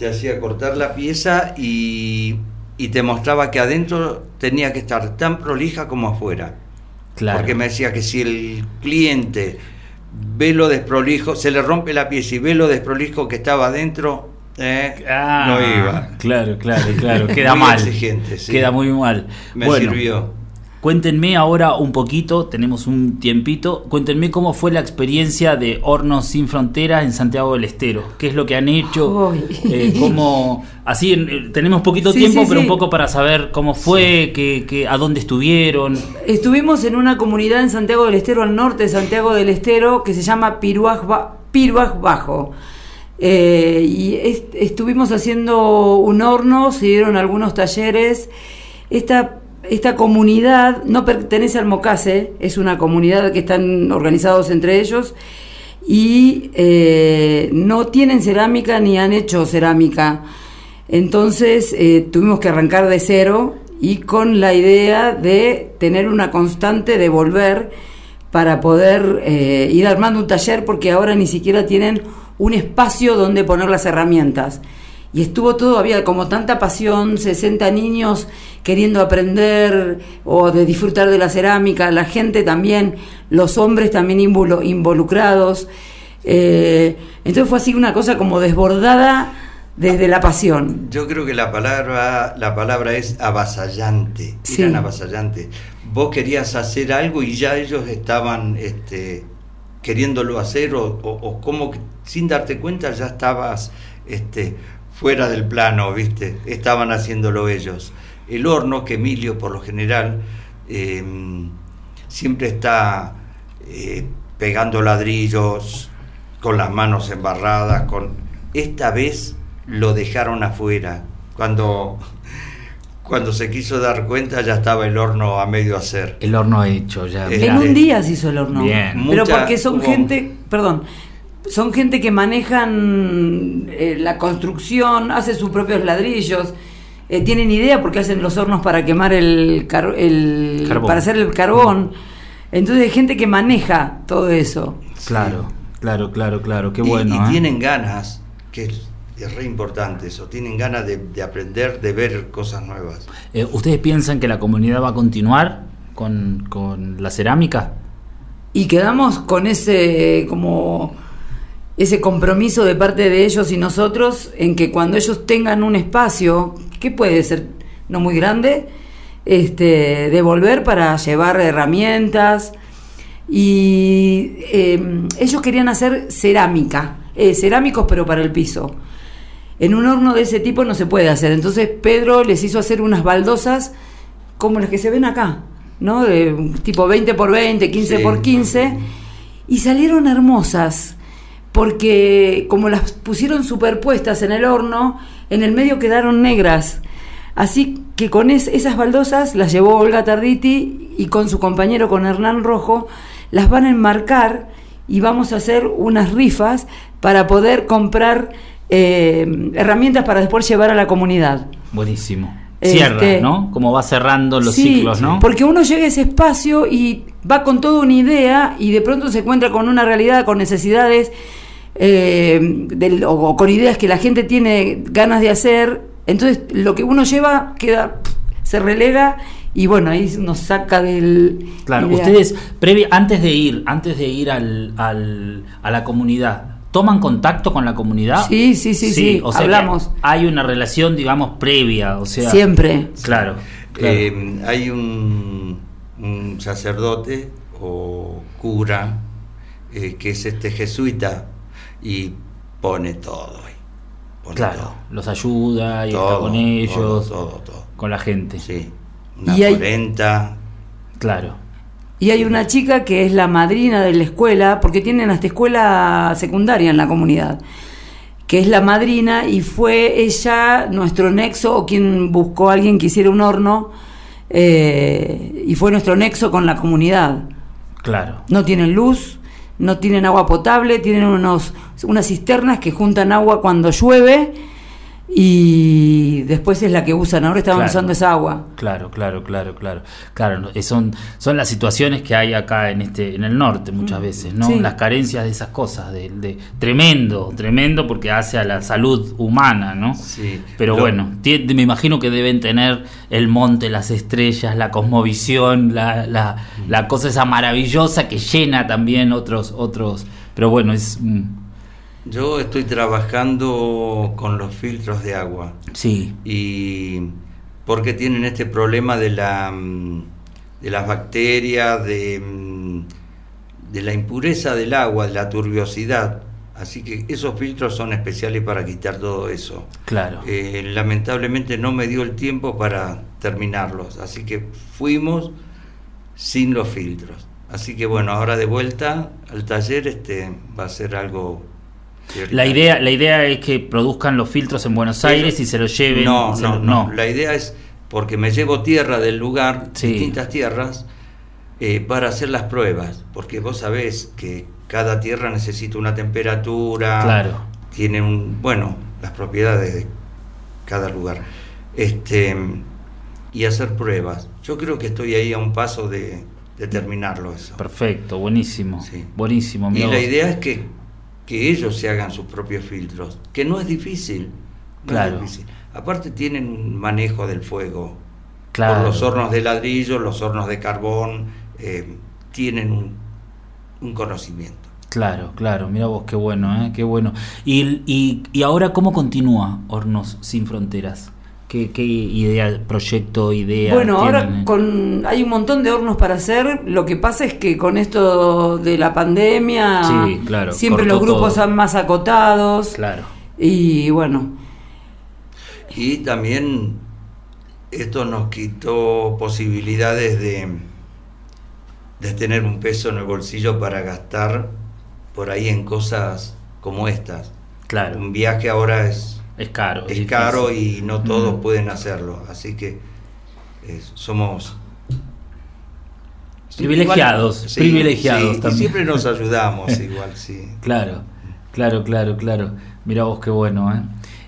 S5: Te hacía cortar la pieza y, y te mostraba que adentro tenía que estar tan prolija como afuera. Claro. Porque me decía que si el cliente ve lo desprolijo, se le rompe la pieza y ve lo desprolijo que estaba adentro, eh,
S1: ah, no iba. Claro, claro, claro. Queda mal. Queda muy mal.
S5: Me sirvió.
S1: Cuéntenme ahora un poquito, tenemos un tiempito, cuéntenme cómo fue la experiencia de Hornos Sin Fronteras en Santiago del Estero. ¿Qué es lo que han hecho? Eh, cómo, así eh, tenemos poquito tiempo, pero un poco para saber cómo fue, que, a dónde estuvieron.
S4: Estuvimos en una comunidad en Santiago del Estero, al norte de Santiago del Estero, que se llama Piruaj, Bajo. Eh, y estuvimos haciendo un horno, se dieron algunos talleres. Esta esta comunidad no pertenece al Mocase, es una comunidad que están organizados entre ellos y eh, no tienen cerámica ni han hecho cerámica. Entonces eh, tuvimos que arrancar de cero y con la idea de tener una constante de volver para poder eh, ir armando un taller porque ahora ni siquiera tienen un espacio donde poner las herramientas y estuvo todo, había como tanta pasión, 60 niños queriendo aprender o de disfrutar de la cerámica, la gente también, los hombres también involucrados. Eh, entonces fue así una cosa como desbordada desde la pasión.
S5: Yo creo que la palabra, la palabra es avasallante.
S4: Sí.
S5: Eran avasallantes. Vos querías hacer algo y ya ellos estaban este, queriéndolo hacer o, o- o como que sin darte cuenta ya estabas este, fuera del plano, ¿viste? Estaban haciéndolo ellos. El horno, que Emilio por lo general eh, siempre está eh, pegando ladrillos, con las manos embarradas, con esta vez lo dejaron afuera. Cuando, cuando se quiso dar cuenta ya estaba el horno a medio hacer.
S1: El horno hecho ya.
S5: En
S1: mirá.
S4: En un día se hizo el horno.
S1: Bien.
S4: Pero
S5: Mucha-
S4: porque son
S5: hubo-
S4: gente, perdón, son gente que manejan eh, la construcción, hacen sus propios ladrillos, eh, tienen idea porque hacen los hornos para quemar el, car- el
S1: Carbón.
S4: para hacer el carbón. Entonces hay gente que maneja todo eso.
S1: Claro, claro, claro, claro. Qué
S5: Y-
S1: bueno.
S5: y,
S1: ¿eh?
S5: tienen ganas, que es, es re importante eso, tienen ganas de, de aprender, de ver cosas nuevas.
S1: Eh, ¿Ustedes piensan que la comunidad va a continuar con, con la cerámica?
S4: Y quedamos con ese como ese compromiso de parte de ellos y nosotros en que cuando ellos tengan un espacio, que puede ser no muy grande, este, devolver para llevar herramientas. Y eh, ellos querían hacer cerámica, eh, cerámicos pero para el piso. En un horno de ese tipo no se puede hacer. Entonces Pedro les hizo hacer unas baldosas como las que se ven acá, ¿no? De tipo 20 por 20, 15
S5: Sí.
S4: por 15. Y salieron hermosas, porque como las pusieron superpuestas en el horno, en el medio quedaron negras. Así que con es- esas baldosas las llevó Olga Tarditi y con su compañero, con Hernán Rojo, las van a enmarcar y vamos a hacer unas rifas para poder comprar eh, herramientas para después llevar a la comunidad.
S1: Buenísimo.
S4: Este-
S1: Cierra, ¿no? Como va cerrando los
S4: Sí,
S1: ciclos, ¿no?
S4: Porque uno llega a ese espacio y va con toda una idea y de pronto se encuentra con una realidad, con necesidades eh, del- o, o con ideas que la gente tiene ganas de hacer. Entonces lo que uno lleva queda, se relega y bueno, ahí nos saca del...
S1: Claro, ustedes, previa, antes de ir, antes de ir al, al- a la comunidad, ¿toman contacto con la comunidad?
S4: Sí, sí, sí, sí,
S1: o sea
S4: hablamos.
S1: hay una relación, digamos, previa, o sea...
S4: Siempre.
S1: Claro, claro.
S5: Eh, hay un, un sacerdote o cura eh, que es este jesuita y pone todo ahí. Pone
S1: claro,
S5: todo.
S1: los ayuda y está
S5: Todo,
S1: con ellos,
S5: Todo, todo, todo.
S1: con la gente.
S5: Sí. Una
S4: Y hay-.
S1: Claro.
S4: Y hay una chica que es la madrina de la escuela, porque tienen hasta escuela secundaria en la comunidad, que es la madrina y fue ella nuestro nexo o quien buscó a alguien que hiciera un horno eh, y fue nuestro nexo con la comunidad.
S1: Claro.
S4: No tienen luz, no tienen agua potable, tienen unos, unas cisternas que juntan agua cuando llueve y después es la que usan. Ahora estaban
S1: Claro.
S4: usando esa agua.
S1: Claro, claro, claro, claro. Claro, eh, son, son las situaciones que hay acá en este, en el norte muchas veces, ¿no?
S4: Mm, Sí.
S1: Las carencias de esas cosas, de, de- tremendo, tremendo porque hace a la salud humana, ¿no?
S5: Sí.
S1: Pero
S5: Lo-
S1: bueno, me imagino que deben tener el monte, las estrellas, la cosmovisión, la, la, la cosa esa maravillosa que llena también otros, otros. Pero bueno, es mm,
S5: Yo estoy trabajando con los filtros de agua
S1: sí,
S5: y porque tienen este problema de la mm, de las bacterias, de, mm, de la impureza del agua, de la turbiosidad. Así que esos filtros son especiales para quitar todo eso.
S1: claro.
S5: Eh, lamentablemente no me dio el tiempo para terminarlos, así que fuimos sin los filtros. Así que bueno, ahora de vuelta al taller este va a ser algo
S1: La idea, la idea es que produzcan los filtros en Buenos Aires y se los lleven.
S5: No,
S1: se
S5: no,
S1: los-
S5: no, La idea es porque me llevo tierra del lugar,
S1: Sí.
S5: distintas tierras, eh, para hacer las pruebas. Porque vos sabés que cada tierra necesita una temperatura,
S1: Claro.
S5: tiene un, bueno, las propiedades de cada lugar. Este, y hacer pruebas. Yo creo que estoy ahí a un paso de, de terminarlo eso.
S1: Perfecto, buenísimo.
S5: Sí.
S1: Buenísimo.
S5: Y la idea es que, que ellos se hagan sus propios filtros, que no es difícil. no
S1: Claro.
S5: es difícil. Aparte tienen un manejo del fuego.
S1: Claro.
S5: Por los hornos de ladrillo, los hornos de carbón, eh, tienen un, un conocimiento.
S1: Claro, claro, mira vos, qué bueno, ¿eh? qué bueno. Y, y, y ahora, ¿cómo continúa Hornos Sin Fronteras? ¿Qué, qué idea, proyecto, idea?
S4: Bueno, ahora con, hay un montón de hornos para hacer. Lo que pasa es que con esto de la pandemia,
S1: Sí, claro,
S4: siempre los grupos
S1: todo.
S4: son más acotados.
S1: Claro,
S4: Y bueno,
S5: Y también esto nos quitó posibilidades de, de tener un peso en el bolsillo para gastar por ahí en cosas como estas.
S1: claro.
S5: Un viaje ahora es,
S1: Es caro.
S5: es
S1: difícil.
S5: caro y no todos
S1: Mm.
S5: pueden hacerlo. Así que eh, somos...
S1: Privilegiados,
S5: Sí,
S1: privilegiados
S5: sí, y siempre nos ayudamos igual, sí.
S1: Claro, claro, claro, claro. Mira vos qué bueno, ¿eh?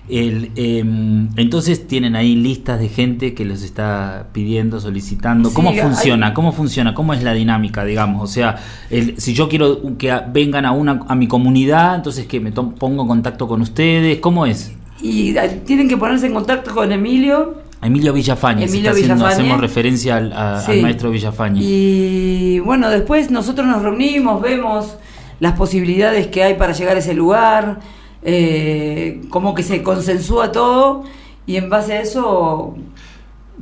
S1: El, em, entonces tienen ahí listas de gente que los está pidiendo, solicitando.
S4: Sí,
S1: ¿Cómo
S4: hay-
S1: funciona? ¿Cómo funciona? ¿Cómo es la dinámica, digamos? O sea, el- si yo quiero que vengan a una a mi comunidad, entonces que me pongo en contacto con ustedes. ¿Cómo es?
S4: Y eh, tienen que ponerse en contacto con Emilio.
S1: Emilio Villafañe, se
S4: Emilio
S1: está haciendo- hacemos referencia al, a- al maestro Villafañe.
S4: Y bueno, después nosotros nos reunimos, vemos las posibilidades que hay para llegar a ese lugar, eh, como que se consensúa todo y en base a eso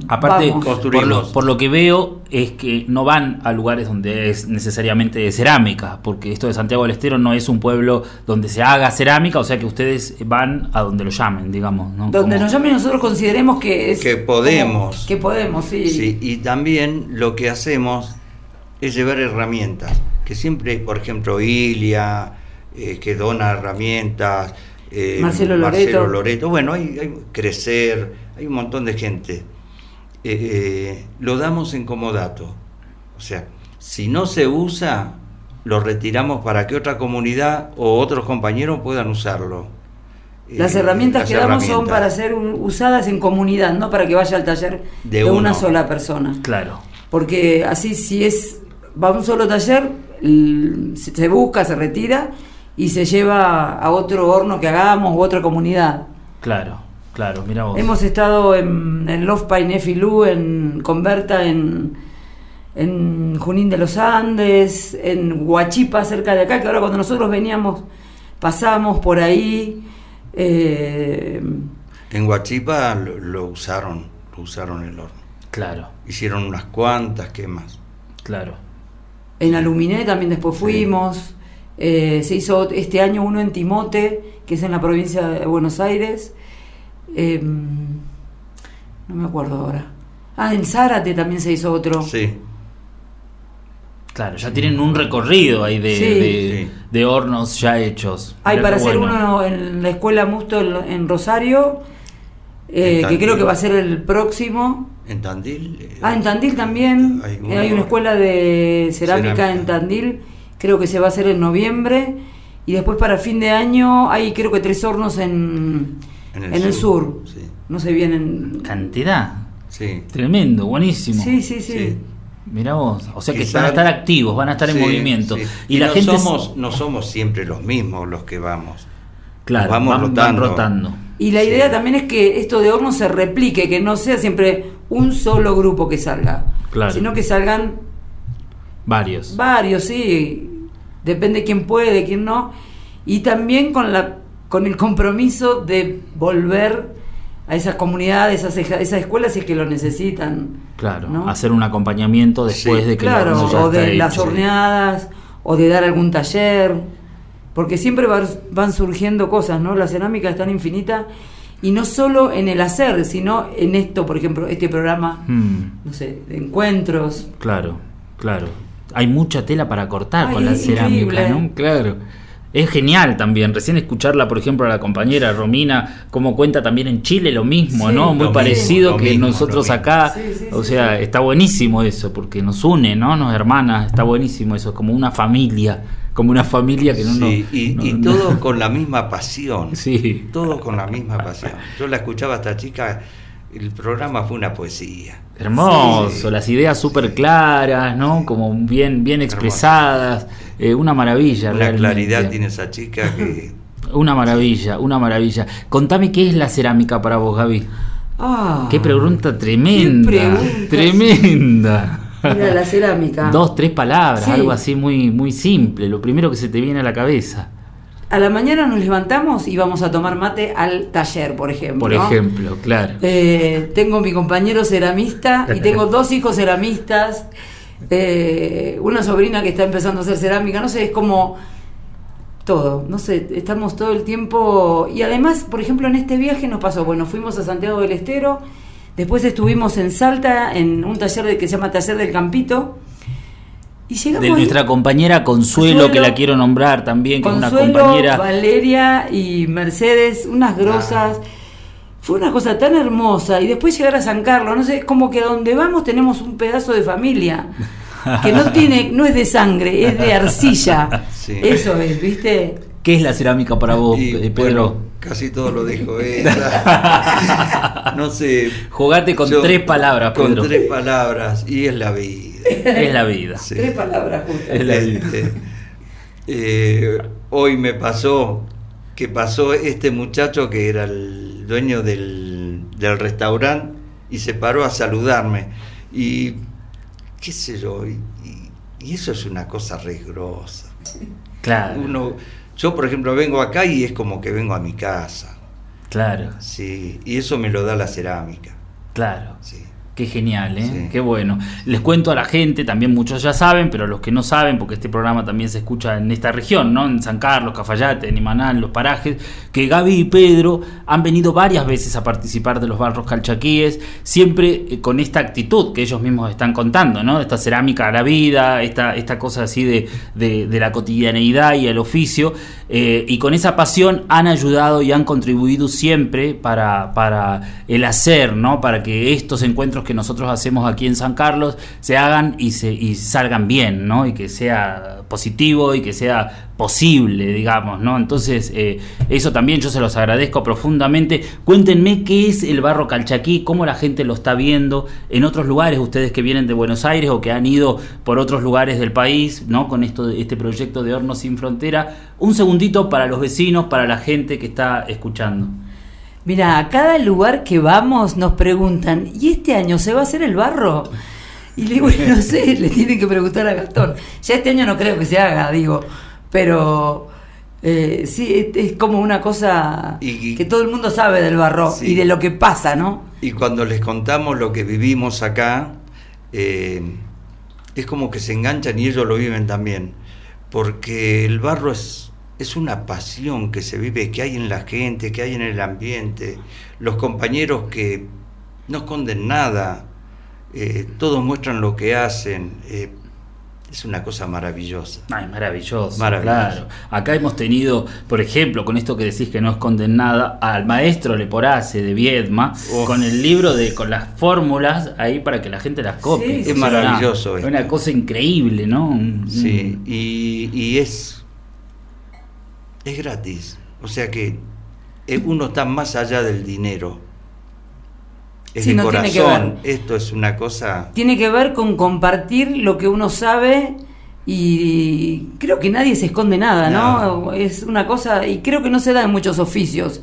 S1: Aparte, por lo, por lo que veo, es que no van a lugares donde es necesariamente de cerámica, porque esto de Santiago del Estero no es un pueblo donde se haga cerámica, o sea que ustedes van a donde lo llamen, digamos. ¿no?
S4: donde
S1: Como-
S4: nos llamen nosotros consideremos que es
S5: Que podemos.
S4: como- que podemos, sí.
S5: Sí, y también lo que hacemos es llevar herramientas, que siempre, por ejemplo, Ilia, eh, que dona herramientas, eh,
S4: Marcelo Loreto.
S5: Loreto, bueno, hay, hay Crecer, hay un montón de gente. Eh, lo damos en comodato. O sea, si no se usa, lo retiramos para que otra comunidad o otros compañeros puedan usarlo.
S4: Las
S5: Eh,
S4: herramientas
S5: las
S4: que damos son para ser un- usadas en comunidad, no para que vaya al taller
S5: De
S4: de, una sola persona.
S1: Claro,
S4: Porque así si es va a un solo taller, se busca, se retira y se lleva a otro horno que hagamos u otra comunidad.
S1: claro, claro, mira vos.
S4: Hemos estado en, en Love Pine Filú, en Converta, en, en Junín de los Andes, en Huachipa, cerca de acá, que ahora cuando nosotros veníamos, pasamos por ahí. eh,
S5: En Huachipa lo, lo usaron, lo usaron el horno.
S1: Claro,
S5: Hicieron unas cuantas, ¿qué más?
S1: claro.
S4: en Aluminé también después fuimos. eh, se hizo este año uno en Timote, que es en la provincia de Buenos Aires. Eh, no me acuerdo ahora. Ah, en Zárate también se hizo otro.
S5: Sí,
S1: Claro, ya tienen un recorrido ahí de,
S4: Sí.
S1: de,
S5: Sí.
S1: de hornos ya hechos.
S4: Hay para hacer
S1: bueno.
S4: uno en la escuela Musto en, en Rosario, eh,
S5: En
S4: que creo que va a ser el próximo.
S5: en Tandil. eh,
S4: Ah, en Tandil también.
S5: Hay,
S4: una escuela de cerámica,
S5: Cerámica.
S4: en Tandil, creo que se va a hacer en noviembre. Y después para fin de año hay creo que tres hornos en,
S5: En
S4: en
S5: el
S4: el,
S5: sur,
S4: sur.
S5: sí.
S4: No sé bien en...
S1: Cantidad.
S5: Sí.
S1: Tremendo, buenísimo.
S4: Sí, sí, sí.
S5: Sí.
S1: Mirá vos, o sea que
S5: Quizá-
S1: van a estar activos, van a estar en movimiento.
S5: sí.
S1: Y, la
S5: no
S1: gente.
S5: somos, no somos siempre los mismos los que vamos.
S1: claro,
S5: vamos
S1: van, van
S5: rotando.
S1: rotando.
S4: Y la
S5: Sí.
S4: idea también es que esto de horno se replique, que no sea siempre un solo grupo que salga,
S1: Claro.
S4: sino que salgan
S1: Varios.
S4: Varios, sí. Depende quién puede, quién no. Y también con la con el compromiso de volver a esas comunidades, a esas, esas escuelas si es que lo necesitan.
S1: Claro,
S4: ¿no?
S1: hacer un acompañamiento después
S5: Sí.
S1: de que
S4: Claro,
S1: ya
S4: o de las
S1: hecho.
S4: horneadas, o de dar algún taller, porque siempre va- van surgiendo cosas, ¿no? La cerámica es tan infinita, y no solo en el hacer, sino en esto, por ejemplo, este programa,
S1: Mm,
S4: no sé, de encuentros.
S1: claro, claro. Hay mucha tela para cortar
S4: Ay,
S1: con la cerámica,
S4: increíble.
S1: ¿no? Claro. Es genial también, recién escucharla, por ejemplo, a la compañera Romina, como cuenta también en Chile lo mismo,
S4: Sí,
S1: ¿no? Muy parecido que
S5: mismo,
S1: nosotros acá.
S4: Sí, sí,
S1: o sea,
S4: sí.
S1: está buenísimo eso, porque nos une, ¿no? Nos hermanas, está buenísimo eso, como una familia, como una familia que no
S5: Sí,
S1: nos-
S5: y,
S1: no-
S5: y
S1: no-
S5: con la misma pasión.
S1: Sí.
S5: Todos con la misma pasión. Yo la escuchaba a esta chica, el programa fue una poesía.
S1: Hermoso,
S5: Sí.
S1: las ideas súper claras, ¿no? Como bien, bien expresadas, eh, una maravilla. Realmente.
S5: claridad tiene esa chica que
S1: Una maravilla, una maravilla. Contame qué es la cerámica para vos, Gaby.
S4: Ah,
S1: Qué pregunta tremenda.
S4: pregunta.
S1: Tremenda.
S4: Mira, la cerámica.
S1: Dos, tres palabras,
S4: Sí.
S1: algo así muy, muy simple, lo primero que se te viene a la cabeza,
S4: A la mañana nos levantamos y vamos a tomar mate al taller, por ejemplo.
S1: por ejemplo, claro.
S4: Eh, tengo mi compañero ceramista y tengo dos hijos ceramistas, eh, una sobrina que está empezando a hacer cerámica, no sé, es como todo, no sé, estamos todo el tiempo y además, por ejemplo, en este viaje nos pasó, bueno, fuimos a Santiago del Estero, después estuvimos en Salta en un taller de- que se llama Taller del Campito y llegamos
S1: De
S4: ahí-
S1: nuestra compañera Consuelo,
S4: Consuelo,
S1: que la quiero nombrar también, que es una
S4: Consuelo,
S1: compañera.
S4: Valeria y Mercedes, unas grosas. Fue una cosa tan hermosa. Y después llegar a San Carlos, no sé, es como que a donde vamos tenemos un pedazo de familia. Que no tiene, no es de sangre, es de arcilla.
S5: Sí.
S4: Eso es, ¿viste?
S1: ¿Qué es la cerámica para vos,
S5: Y,
S1: eh,
S5: bueno,
S1: Pedro?
S5: casi todo lo dijo ella. no sé.
S1: Jugate con
S5: yo-
S1: tres palabras,
S5: Con
S1: Pedro.
S5: tres palabras, y es la vida.
S1: Es la vida.
S5: Sí.
S4: Tres palabras
S1: Es
S4: justas.
S1: la vida.
S5: Este, eh, hoy me pasó que pasó este muchacho que era el dueño del, del restaurante y se paró a saludarme. Y qué sé yo, y, y- y eso es una cosa re grosa.
S1: Claro,
S5: Uno, yo, por ejemplo, vengo acá y es como que vengo a mi casa.
S1: claro,
S5: Sí, y eso me lo da la cerámica.
S1: claro.
S5: Sí.
S1: Qué genial, ¿eh?
S5: Sí.
S1: Qué bueno. Les cuento a la gente, también muchos ya saben, pero los que no saben, porque este programa también se escucha en esta región, ¿no? En San Carlos, Cafayate, en Imanal, Los Parajes, que Gaby y Pedro han venido varias veces a participar de los barros calchaquíes, siempre eh, con esta actitud que ellos mismos están contando, ¿no? Esta cerámica a la vida, esta, esta cosa así de, de- de la cotidianeidad y el oficio, eh, y con esa pasión han ayudado y han contribuido siempre para, para el hacer, ¿no? Para que estos encuentros que nosotros hacemos aquí en San Carlos se hagan y, se, y salgan bien, ¿no? Y que sea positivo y que sea posible, digamos, ¿no? Entonces, eh, eso también yo se los agradezco profundamente. Cuéntenme qué es el barro calchaquí, cómo la gente lo está viendo en otros lugares, ustedes que vienen de Buenos Aires o que han ido por otros lugares del país, ¿no? Con esto, este proyecto de Hornos Sin Frontera. Un segundito para los vecinos, para la gente que está escuchando.
S4: Mira, a cada lugar que vamos nos preguntan, ¿y este año se va a hacer el barro? Y le digo, "Bueno, no sé, le tienen que preguntar a Gastón. Ya este año no creo que se haga, digo, pero eh, sí, es, es como una cosa
S5: Y-
S4: que todo el mundo sabe del barro
S5: Sí.
S4: y de lo que pasa, ¿no?
S5: Y cuando les contamos lo que vivimos acá, eh, es como que se enganchan y ellos lo viven también. Porque el barro es, es una pasión que se vive, que hay en la gente, que hay en el ambiente. Los compañeros que no esconden nada, eh, todos muestran lo que hacen. Es una cosa maravillosa.
S1: Ay, maravilloso,
S5: Maravilloso.
S1: claro. Acá hemos tenido, por ejemplo, con esto que decís que no esconden nada, al maestro Leporace de Viedma, con el libro de con las fórmulas ahí para que la gente las copie.
S4: Sí,
S5: Es maravilloso
S1: Una,
S5: esto.
S1: una cosa increíble, ¿no?
S5: Sí, y, y es, es gratis. O sea que eh, uno está más allá del dinero. Es
S4: Sí, no tiene que ver.
S5: Esto es una cosa.
S4: Tiene que ver con compartir lo que uno sabe y creo que nadie se esconde nada, ¿no?
S5: No.
S4: Es una cosa, y creo que no se da en muchos oficios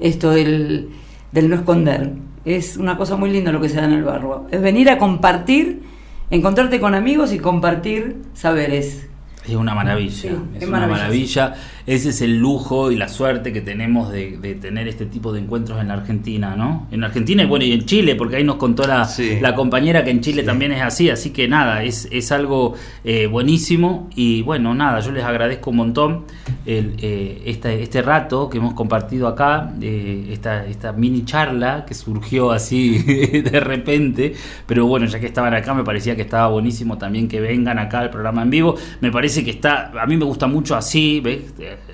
S4: esto del, del no esconder. Es una cosa muy linda lo que se da en el barro. Es venir a compartir, encontrarte con amigos y compartir saberes.
S1: Es una maravilla,
S4: Sí,
S1: es,
S4: es
S1: una maravilla. Ese es el lujo y la suerte que tenemos de, de tener este tipo de encuentros en la Argentina, ¿no? En Argentina y bueno, y en Chile, porque ahí nos contó la,
S5: Sí.
S1: la compañera que en Chile
S5: Sí.
S1: también es así, así que nada, es, es algo eh, buenísimo y bueno, nada, yo les agradezco un montón el, eh, esta- este rato que hemos compartido acá, eh, esta, esta mini charla que surgió así de repente, pero bueno, ya que estaban acá me parecía que estaba buenísimo también que vengan acá al programa en vivo, me parece que está, a mí me gusta mucho así, ¿ves?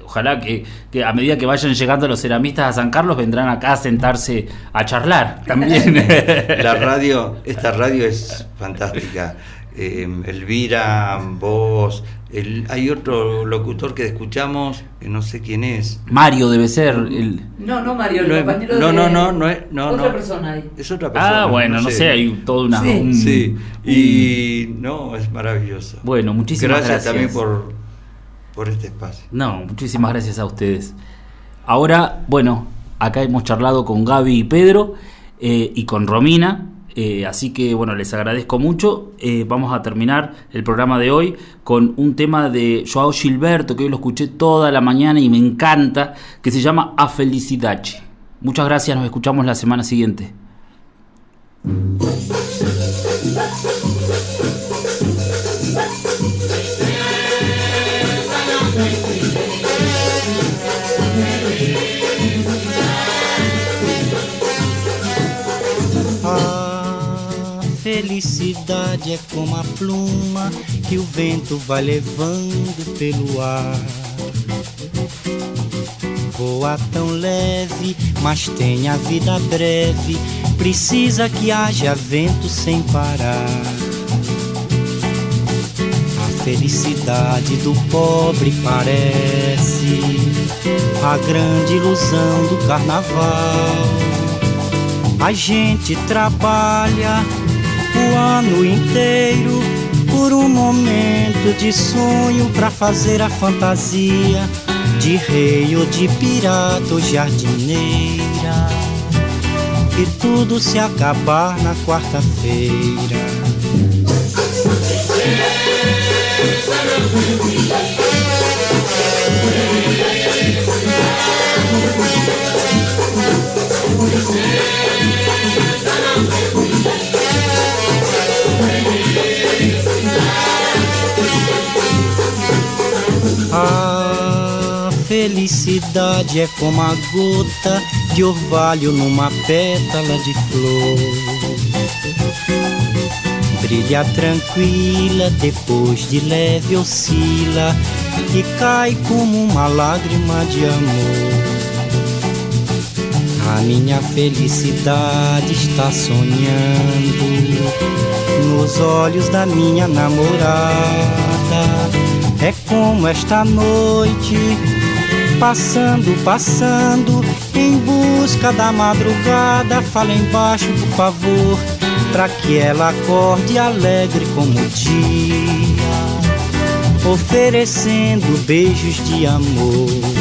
S1: Ojalá que, que a medida que vayan llegando los ceramistas a San Carlos vendrán acá a sentarse a charlar también.
S5: La radio, esta radio es fantástica. Eh, Elvira, vos, el- hay otro locutor que escuchamos, que no sé quién es.
S1: Mario debe ser el...
S4: No, no, Mario, el
S5: No es-
S4: compañero
S5: no,
S4: de-
S5: no, no, no es- no,
S4: Otra
S5: no.
S4: persona ahí.
S5: Es otra persona.
S1: Ah, bueno, no sé, hay toda una...
S4: Sí.
S1: un-
S5: Sí, y no, es maravilloso.
S1: Bueno, muchísimas
S5: gracias.
S1: gracias.
S5: también por, por este espacio.
S1: No, muchísimas gracias a ustedes. Ahora, bueno, acá hemos charlado con Gaby y Pedro eh, y con Romina. Eh, así que bueno, les agradezco mucho. Eh, vamos a terminar el programa de hoy con un tema de Joao Gilberto, que hoy lo escuché toda la mañana y me encanta, que se llama A Felicidade. Muchas gracias, nos escuchamos la semana siguiente.
S6: É como a pluma que o vento vai levando pelo ar. Voa tão leve, mas tem a vida breve. Precisa que haja vento sem parar. A felicidade do pobre parece a grande ilusão do carnaval. A gente trabalha o ano inteiro por um momento de sonho para fazer a fantasia de rei ou de pirata ou jardineira. E tudo se acabar na quarta-feira. Felicidade é como a gota de orvalho numa pétala de flor. Brilha tranquila, depois de leve oscila e cai como uma lágrima de amor. A minha felicidade está sonhando nos olhos da minha namorada. É como esta noite, passando, passando, em busca da madrugada. Fala embaixo, por favor, pra que ela acorde alegre como o dia, oferecendo beijos de amor.